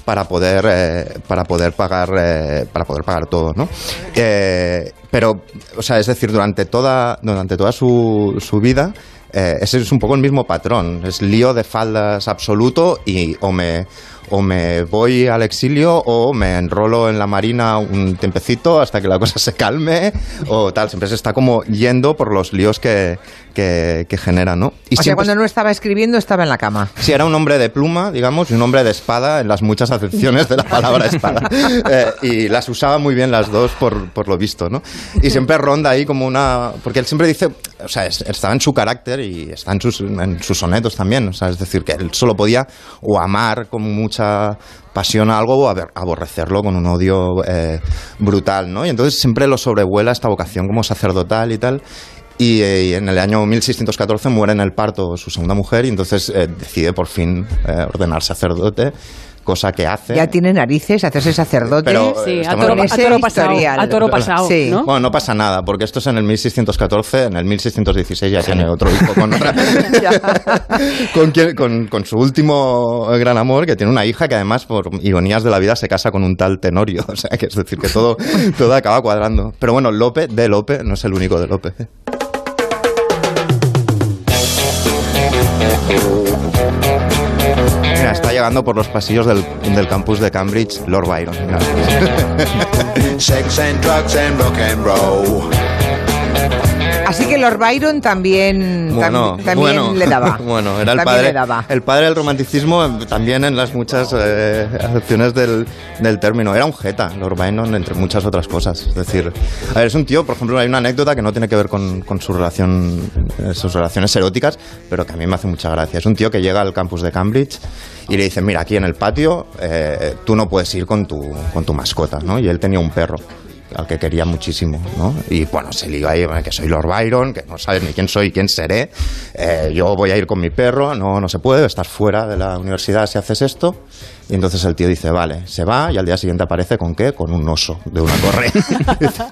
para poder eh, para poder pagar eh, para poder pagar todo no eh, pero o sea es decir durante toda durante toda su, su vida ese es un poco el mismo patrón. Es lío de faldas absoluto y o me o me voy al exilio o me enrolo en la marina un tiempecito hasta que la cosa se calme o tal. Siempre se está como yendo por los líos que, que, genera, ¿no? Y o sea, cuando no estaba escribiendo estaba en la cama. Sí, era un hombre de pluma, digamos, y un hombre de espada en las muchas acepciones de la palabra espada. Eh, y las usaba muy bien las dos por, por, lo visto, ¿no? Y siempre ronda ahí como una... Porque él siempre dice, o sea, estaba en su carácter y está en sus, en sus sonetos también, o sea, es decir, que él solo podía o amar con mucha pasión a algo o aborrecerlo con un odio eh, brutal, ¿no? Y entonces siempre lo sobrevuela esta vocación como sacerdotal y tal. Eh, y, en el año 1614 muere en el parto su segunda mujer y entonces eh, decide por fin eh, ordenar sacerdote cosa que hace. Ya tiene narices, hacerse sacerdote. Pero, sí, a toro, pasado. A toro pasado ¿no? Bueno, no pasa nada, porque esto es en el 1614, en el 1616 ya tiene otro hijo con otra. con, con, con, su último gran amor, que tiene una hija que además, por ironías de la vida, se casa con un tal Tenorio. O sea, que es decir, que todo, todo acaba cuadrando. Pero bueno, Lope, de Lope, no es el único de Lope. Mira, está llegando por los pasillos del, del campus de Cambridge Lord Byron. Sex and drugs and. Así que Lord Byron también, también le daba. bueno, era el padre, el padre del romanticismo también en las muchas eh, acepciones del, del, término. Era un jeta, Lord Byron, entre muchas otras cosas. Es decir, a ver, es un tío, por ejemplo, hay una anécdota que no tiene que ver con, con su relación, eh, sus relaciones eróticas, pero que a mí me hace mucha gracia. Es un tío que llega al campus de Cambridge y le dice, mira, aquí en el patio eh, tú no puedes ir con tu, con tu mascota, ¿no? Y él tenía un perro al que quería muchísimo, ¿no? Y bueno, se liga ahí, que soy Lord Byron, que no sabes ni quién soy, quién seré, eh, yo voy a ir con mi perro, no, no se puede, estás fuera de la universidad si haces esto. Y entonces el tío dice, vale, se va y al día siguiente aparece con qué? Con un oso de una correa.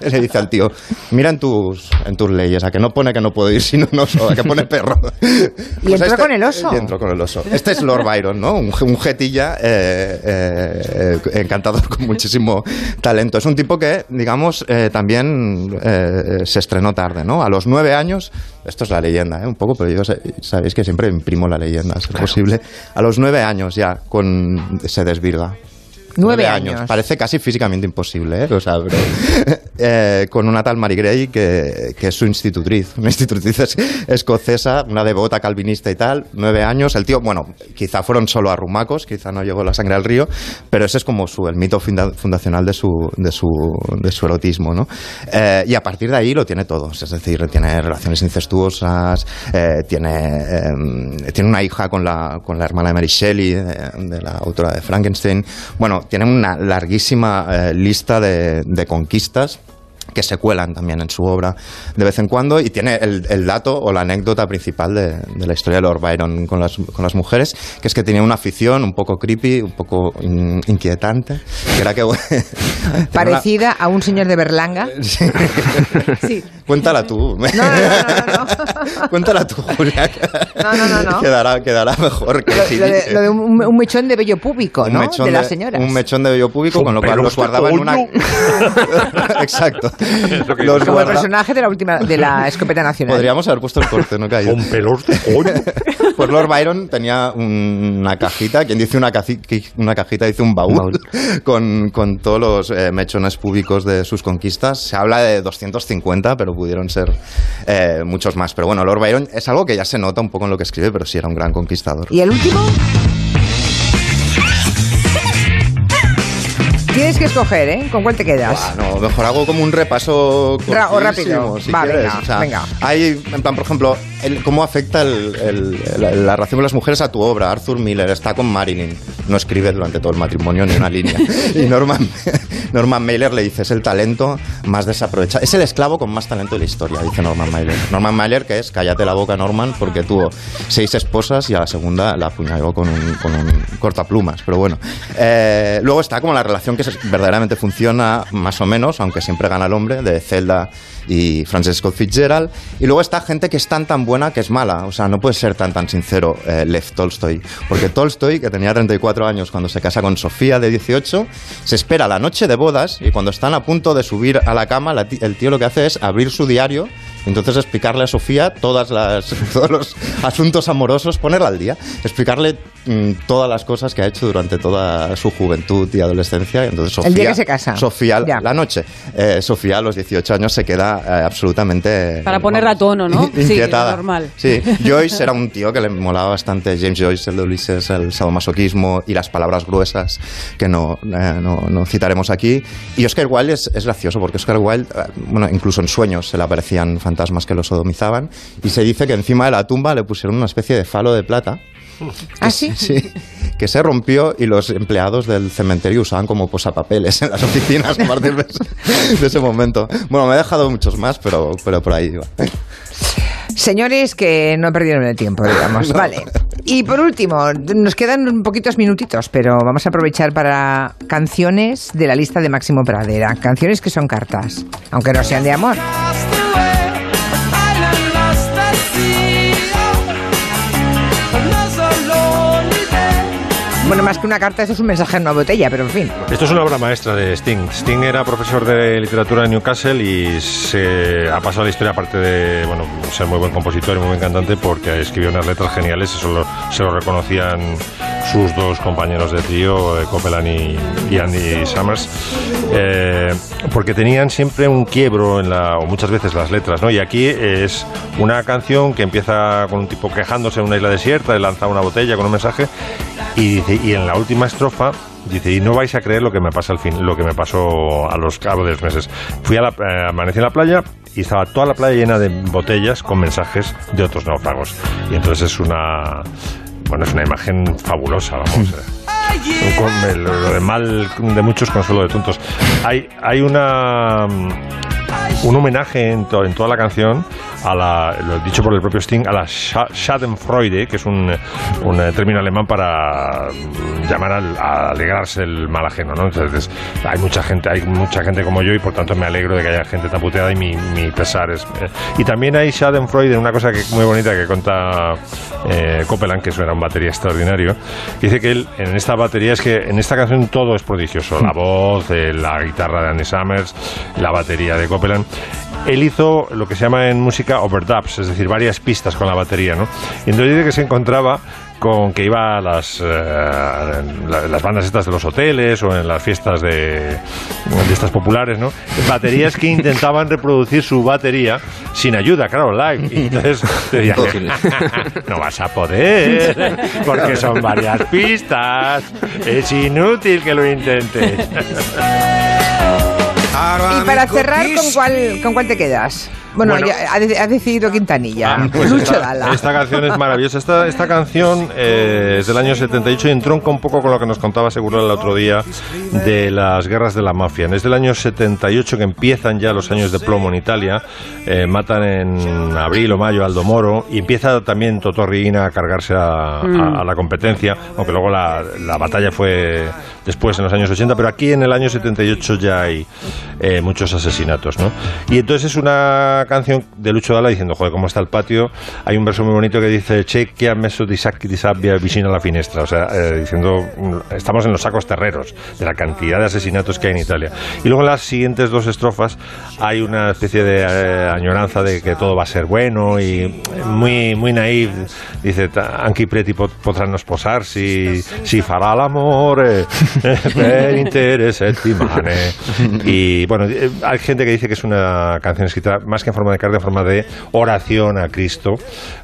Le dice al tío, mira en tus, en tus leyes, a que no pone que no puedo ir sin un oso, a que pone perro. y pues entró este con el oso. Y entró con el oso. Este es Lord Byron, ¿no? Un, un jetilla eh, eh, encantador con muchísimo talento. Es un tipo que, digamos, eh, también se estrenó tarde, ¿no? A los nueve años, esto es la leyenda, ¿eh? Un poco, pero yo sabéis que siempre imprimo la leyenda, si es posible. A los nueve años ya, con se desvirga. Nueve, años. Parece casi físicamente imposible, ¿eh? O sea, eh, con una tal Mary Gray que, que, es su institutriz, una institutriz escocesa, una devota calvinista y tal, nueve años. El tío, bueno, quizá fueron solo arrumacos, quizá no llegó la sangre al río, pero ese es como su, el mito fundacional de su, de su, de su erotismo, ¿no? Eh, y a partir de ahí lo tiene todo, es decir, tiene relaciones incestuosas, eh, tiene, em, tiene una hija con la, con la hermana de Mary Shelley, de la autora de Frankenstein. Bueno, tiene una larguísima eh, lista de, de conquistas que se cuelan también en su obra de vez en cuando y tiene el, dato o la anécdota principal de, la historia de Lord Byron con las, con las, mujeres, que es que tenía una afición un poco creepy, un poco inquietante, que era que... Parecida a un señor de Berlanga. Sí. Cuéntala tú. No, no, no, Cuéntala tú, Julia. No, no, no. Quedará, quedará mejor que Lo, de, lo de un, mechón de vello público, ¿no? de las señoras. Un mechón de vello público, con lo cual los guardaba en una... Exacto. Como el personaje de la última de la escopeta nacional. Podríamos haber puesto el corte, ¿no? Con pelos de coño. Pues Lord Byron tenía una cajita, quien dice una, una cajita dice un baúl, con, con, todos los eh, mechones públicos de sus conquistas. Se habla de 250, pero pudieron ser eh, muchos más. Pero bueno, Lord Byron es algo que ya se nota un poco en lo que escribe, pero sí era un gran conquistador. ¿Y el último? Tienes que escoger, ¿eh? ¿Con cuál te quedas? no, mejor hago como un repaso o rápido. Si Va, venga, venga. Hay, en plan, por ejemplo, cómo afecta la, relación con las mujeres a tu obra. Arthur Miller está con Marilyn, no escribe durante todo el matrimonio ni una línea. y Norman, Norman Mailer le dice, es el talento más desaprovechado. Es el esclavo con más talento de la historia, dice Norman Mailer. Norman Mailer, que es, cállate la boca, Norman, porque tuvo seis esposas y a la segunda la apuñaló con un, con un cortaplumas. Pero bueno. Eh, luego está como la relación que verdaderamente funciona más o menos, aunque siempre gana el hombre, de Zelda y Frances Scott Fitzgerald. Y luego está gente que es tan tan buena que es mala. O sea, no puede ser tan tan sincero eh, Lev Tolstoy. Porque Tolstoy, que tenía 34 años cuando se casa con Sofía de 18, se espera la noche de bodas y cuando están a punto de subir a la cama, el tío lo que hace es abrir su diario Entonces explicarle a Sofía todas las, todos los asuntos amorosos, ponerla al día, explicarle mm, todas las cosas que ha hecho durante toda su juventud y adolescencia. Entonces, Sofía, el día que se casa. Sofía, la noche. Eh, Sofía a los 18 años se queda eh, absolutamente... Para ponerla a tono, ¿no? Inquietada. Sí, normal. Sí, Joyce era un tío que le molaba bastante, James Joyce, el de Ulises, el sadomasoquismo y las palabras gruesas que no, eh, no, citaremos aquí. Y Oscar Wilde es, es gracioso porque Oscar Wilde, bueno, incluso en sueños se le aparecían fantasmas que lo sodomizaban y se dice que encima de la tumba le pusieron una especie de falo de plata. ¿Ah, sí? Sí, que se rompió y los empleados del cementerio usaban como posapapeles en las oficinas a partir de ese, momento. Bueno, me he dejado muchos más, pero, pero por ahí iba. Señores que no perdieron el tiempo, digamos. Vale. Y por último, nos quedan un poquitos minutitos, pero vamos a aprovechar para canciones de la lista de Máximo Pradera. Canciones que son cartas, aunque no sean de amor. Bueno, más que una carta, eso es un mensaje en una botella, pero en fin. Esto es una obra maestra de Sting. Sting era profesor de literatura en Newcastle y se ha pasado la historia, aparte de bueno, ser muy buen compositor y muy buen cantante, porque escribió unas letras geniales, eso se lo reconocían sus dos compañeros de trío, eh, Copeland y, Andy Summers, eh, porque tenían siempre un quiebro en la, o muchas veces las letras, ¿no? Y aquí es una canción que empieza con un tipo quejándose en una isla desierta, le lanza una botella con un mensaje y, y en la última estrofa dice y no vais a creer lo que me pasa al fin lo que me pasó a los cabos de los meses fui a la eh, amanecí en la playa y estaba toda la playa llena de botellas con mensajes de otros náufragos. Y entonces es una bueno es una imagen fabulosa vamos eh. lo de mal de muchos consuelo de tontos. Hay hay una un homenaje en, en toda la canción a la, lo dicho por el propio Sting, a la Schadenfreude, que es un, un eh, término alemán para llamar a alegrarse el mal ajeno, ¿no? Entonces, hay mucha gente, hay mucha gente como yo y por tanto me alegro de que haya gente tan puteada y mi, mi pesar es... Eh, y también hay Schadenfreude, una cosa que, muy bonita que cuenta eh, Copeland, que era un batería extraordinario, dice que él, en esta batería es que en esta canción todo es prodigioso, la voz, la guitarra de Andy Summers, la batería de Copeland. Él hizo lo que se llama en música overdubs, es decir, varias pistas con la batería, ¿no? Y entonces dice que se encontraba con que iba a las, eh, las bandas estas de los hoteles o en las fiestas de, de, estas populares, ¿no? Baterías que intentaban reproducir su batería sin ayuda, claro, live. Y entonces decía, no vas a poder, porque son varias pistas, es inútil que lo intentes. Y para cerrar, ¿con cuál, ¿con cuál te quedas? Bueno, ha, decidido Quintanilla. Ah, pues esta, canción es maravillosa. Esta, esta canción eh, es del año 78 y entronca un poco con lo que nos contaba seguro el otro día de las guerras de la mafia. Es del año 78 que empiezan ya los años de plomo en Italia. Eh, matan en abril o mayo a Aldo Moro y empieza también Totorriina a cargarse a, mm. la competencia, aunque luego la, la, batalla fue después en los años 80, pero aquí en el año 78 ya hay eh, muchos asesinatos. ¿no? Y entonces es una canción de Lucho Dalla diciendo, joder, cómo está el patio. Hay un verso muy bonito que dice, che, que ha messo di sacchi di sabbia vicino a la finestra. O sea, eh, diciendo, mm, estamos en los sacos terreros de la cantidad de asesinatos que hay en Italia. Y luego en las siguientes dos estrofas hay una especie de eh, añoranza de que todo va a ser bueno y muy, muy naive. Dice, anche preti potranno sposarsi, si farà l'amore per intere settimane. Y bueno, eh, hay gente que dice que es una canción escrita más que en forma de carta, en forma de oración a Cristo,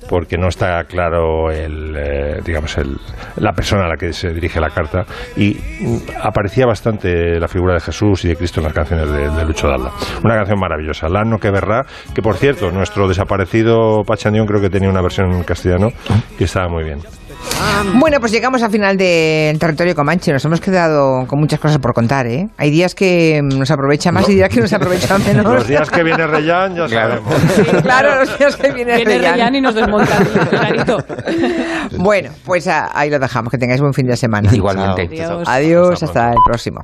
porque no está claro el, eh, digamos, el, la persona a la que se dirige la carta. Y mm, aparecía bastante la figura de Jesús y de Cristo en las canciones de, Lucho Dalla. Una canción maravillosa, Lano que verrá, que por cierto, nuestro desaparecido Pachandión creo que tenía una versión en castellano que estaba muy bien. Bueno, pues llegamos al final del territorio Comanche. Nos hemos quedado con muchas cosas por contar, ¿eh? Hay días que nos aprovecha más y días que nos aprovecha menos. Los días que viene Reyán, ya sabemos. claro, los días que viene, viene Reyán. y nos desmonta clarito. Bueno, pues ahí lo dejamos. Que tengáis buen fin de semana. Igualmente. Adiós hasta el próximo.